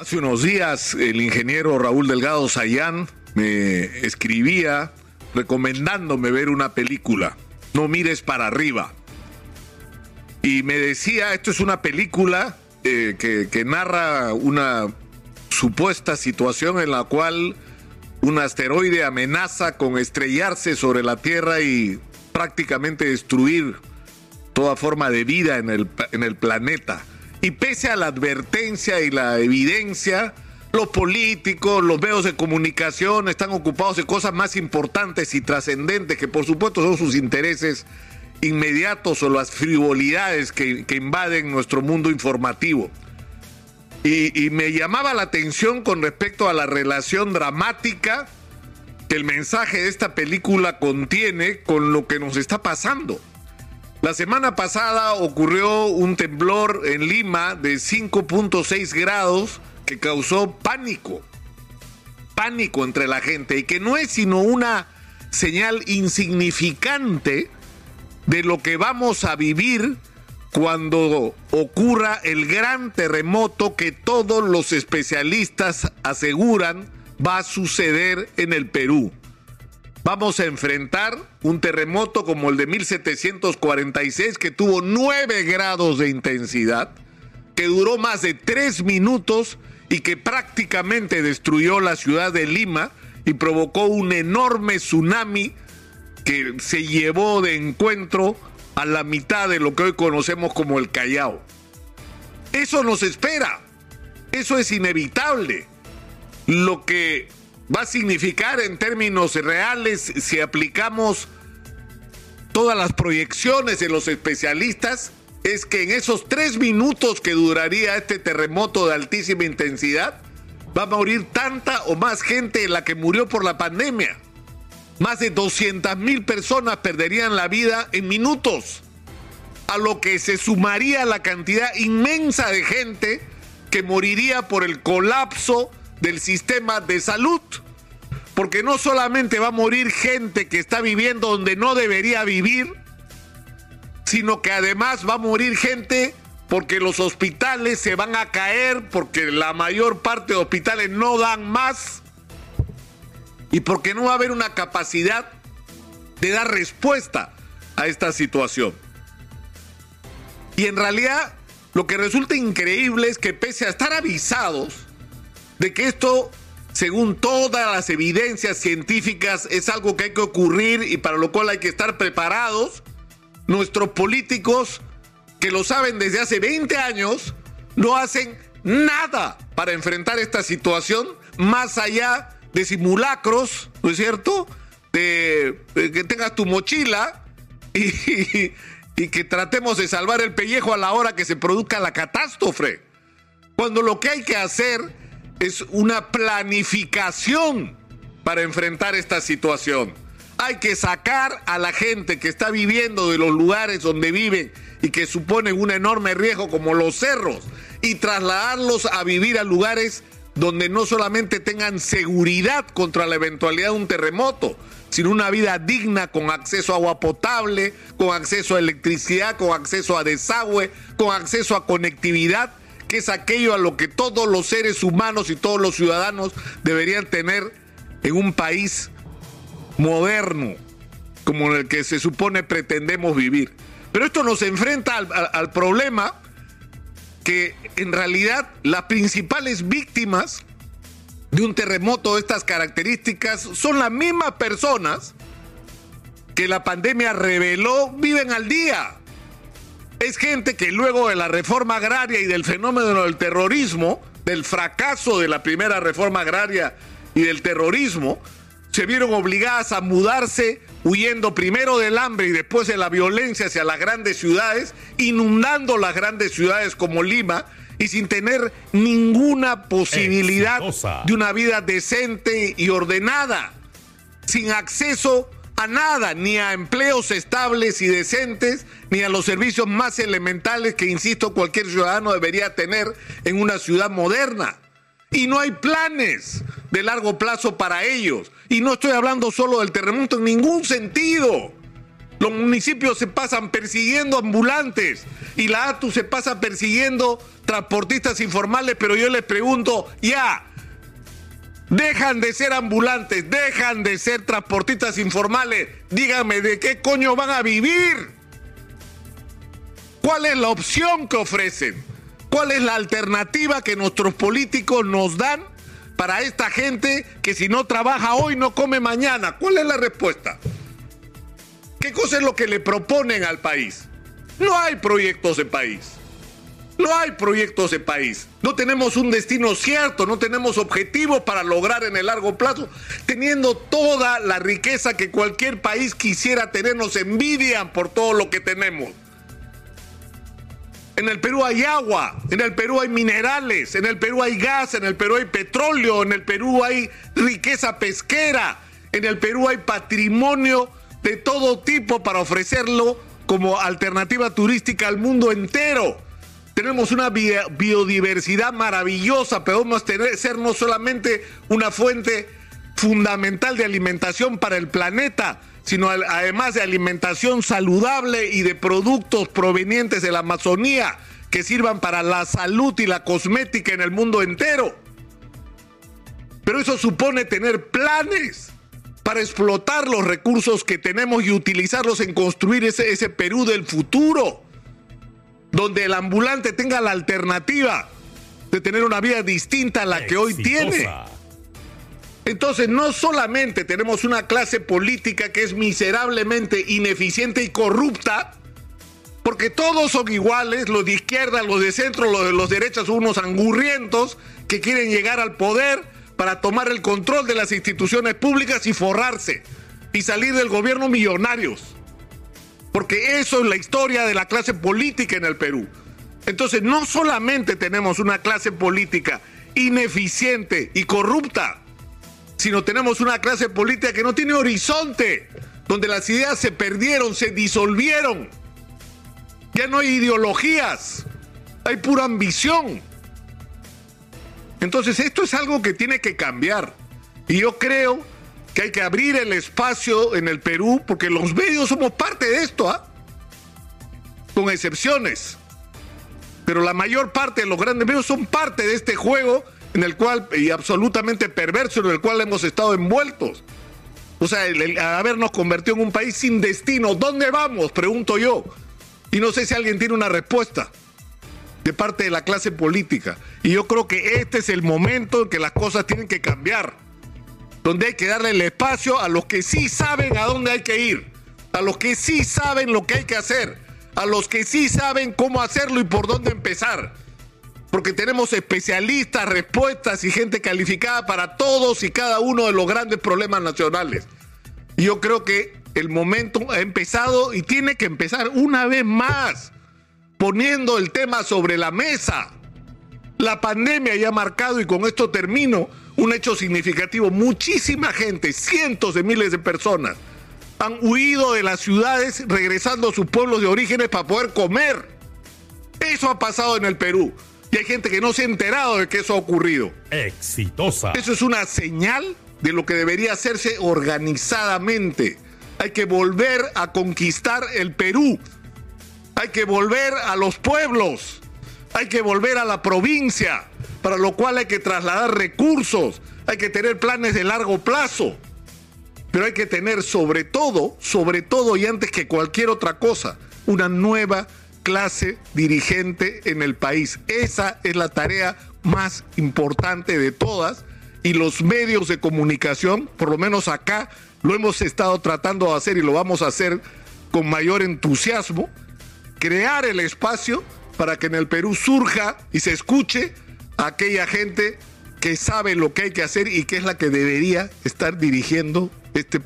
Hace unos días el ingeniero Raúl Delgado Sayán me escribía recomendándome ver una película, No mires para arriba. Y me decía, esto es una película eh, que, que narra una supuesta situación en la cual un asteroide amenaza con estrellarse sobre la Tierra y prácticamente destruir toda forma de vida en el, en el planeta. Y pese a la advertencia y la evidencia, los políticos, los medios de comunicación están ocupados de cosas más importantes y trascendentes que por supuesto son sus intereses inmediatos o las frivolidades que, invaden nuestro mundo informativo. Y, me llamaba la atención con respecto a la relación dramática que el mensaje de esta película contiene con lo que nos está pasando. La semana pasada ocurrió un temblor en Lima de 5.6 grados que causó pánico, pánico entre la gente y que no es sino una señal insignificante de lo que vamos a vivir cuando ocurra el gran terremoto que todos los especialistas aseguran va a suceder en el Perú vamos a enfrentar un terremoto como el de 1746 que tuvo 9 grados de intensidad, que duró más de 3 minutos y que prácticamente destruyó la ciudad de Lima y provocó un enorme tsunami que se llevó de encuentro a la mitad de lo que hoy conocemos como el Callao. Eso nos espera, eso es inevitable. Lo que va a significar en términos reales si aplicamos todas las proyecciones de los especialistas es que en esos tres minutos que duraría este terremoto de altísima intensidad va a morir tanta o más gente en la que murió por la pandemia. Más de 200 mil personas perderían la vida en minutos, a lo que se sumaría la cantidad inmensa de gente que moriría por el colapso del sistema de salud. Porque no solamente va a morir gente que está viviendo donde no debería vivir, sino que además va a morir gente porque los hospitales se van a caer, porque la mayor parte de hospitales no dan más y porque no va a haber una capacidad de dar respuesta a esta situación. Y en realidad lo que resulta increíble es que pese a estar avisados, de que esto, según todas las evidencias científicas, es algo que hay que ocurrir y para lo cual hay que estar preparados, nuestros políticos, que lo saben desde hace 20 años, no hacen nada para enfrentar esta situación, más allá de simulacros, ¿no es cierto? De, que tengas tu mochila y, y que tratemos de salvar el pellejo a la hora que se produzca la catástrofe. Cuando lo que hay que hacer es una planificación para enfrentar esta situación. Hay que sacar a la gente que está viviendo de los lugares donde viven y que suponen un enorme riesgo como los cerros y trasladarlos a vivir a lugares donde no solamente tengan seguridad contra la eventualidad de un terremoto, sino una vida digna con acceso a agua potable, con acceso a electricidad, con acceso a desagüe, con acceso a conectividad que es aquello a lo que todos los seres humanos y todos los ciudadanos deberían tener en un país moderno, como el que se supone pretendemos vivir. Pero esto nos enfrenta al, al, al problema que en realidad las principales víctimas de un terremoto de estas características son las mismas personas que la pandemia reveló viven al día es gente que luego de la reforma agraria y del fenómeno del terrorismo, del fracaso de la primera reforma agraria y del terrorismo, se vieron obligadas a mudarse huyendo primero del hambre y después de la violencia hacia las grandes ciudades, inundando las grandes ciudades como Lima y sin tener ninguna posibilidad Exitosa. de una vida decente y ordenada, sin acceso a nada, ni a empleos estables y decentes, ni a los servicios más elementales que, insisto, cualquier ciudadano debería tener en una ciudad moderna. Y no hay planes de largo plazo para ellos. Y no estoy hablando solo del terremoto en ningún sentido. Los municipios se pasan persiguiendo ambulantes y la ATU se pasa persiguiendo transportistas informales, pero yo les pregunto, ya, dejan de ser ambulantes, dejan de ser transportistas informales, díganme de qué coño van a vivir. ¿Cuál es la opción que ofrecen? ¿Cuál es la alternativa que nuestros políticos nos dan para esta gente que si no trabaja hoy no come mañana? ¿Cuál es la respuesta? ¿Qué cosa es lo que le proponen al país? No hay proyectos de país. No hay proyectos de país. No tenemos un destino cierto, no tenemos objetivos para lograr en el largo plazo, teniendo toda la riqueza que cualquier país quisiera tener, nos envidian por todo lo que tenemos. En el Perú hay agua, en el Perú hay minerales, en el Perú hay gas, en el Perú hay petróleo, en el Perú hay riqueza pesquera, en el Perú hay patrimonio de todo tipo para ofrecerlo como alternativa turística al mundo entero. Tenemos una biodiversidad maravillosa, podemos tener, ser no solamente una fuente fundamental de alimentación para el planeta, sino además de alimentación saludable y de productos provenientes de la Amazonía que sirvan para la salud y la cosmética en el mundo entero. Pero eso supone tener planes para explotar los recursos que tenemos y utilizarlos en construir ese, ese Perú del futuro, donde el ambulante tenga la alternativa de tener una vida distinta a la que hoy tiene. Entonces, no solamente tenemos una clase política que es miserablemente ineficiente y corrupta, porque todos son iguales, los de izquierda, los de centro, los de los derechas son unos angurrientos que quieren llegar al poder para tomar el control de las instituciones públicas y forrarse y salir del gobierno millonarios. Porque eso es la historia de la clase política en el Perú. Entonces, no solamente tenemos una clase política ineficiente y corrupta, sino tenemos una clase política que no tiene horizonte, donde las ideas se perdieron, se disolvieron. Ya no hay ideologías, hay pura ambición. Entonces esto es algo que tiene que cambiar. Y yo creo que hay que abrir el espacio en el Perú, porque los medios somos parte de esto, ¿ah? con excepciones. Pero la mayor parte de los grandes medios son parte de este juego en el cual, y absolutamente perverso, en el cual hemos estado envueltos. O sea, el, habernos convertido en un país sin destino. ¿Dónde vamos? Pregunto yo. Y no sé si alguien tiene una respuesta de parte de la clase política. Y yo creo que este es el momento en que las cosas tienen que cambiar. Donde hay que darle el espacio a los que sí saben a dónde hay que ir. A los que sí saben lo que hay que hacer. A los que sí saben cómo hacerlo y por dónde empezar porque tenemos especialistas, respuestas y gente calificada para todos y cada uno de los grandes problemas nacionales. Y yo creo que el momento ha empezado y tiene que empezar una vez más, poniendo el tema sobre la mesa. La pandemia ya ha marcado, y con esto termino, un hecho significativo. Muchísima gente, cientos de miles de personas, han huido de las ciudades regresando a sus pueblos de orígenes para poder comer. Eso ha pasado en el Perú. Y hay gente que no se ha enterado de que eso ha ocurrido. Exitosa. Eso es una señal de lo que debería hacerse organizadamente. Hay que volver a conquistar el Perú. Hay que volver a los pueblos. Hay que volver a la provincia, para lo cual hay que trasladar recursos. Hay que tener planes de largo plazo. Pero hay que tener sobre todo, sobre todo y antes que cualquier otra cosa, una nueva clase dirigente en el país. Esa es la tarea más importante de todas y los medios de comunicación, por lo menos acá, lo hemos estado tratando de hacer y lo vamos a hacer con mayor entusiasmo, crear el espacio para que en el Perú surja y se escuche aquella gente que sabe lo que hay que hacer y que es la que debería estar dirigiendo este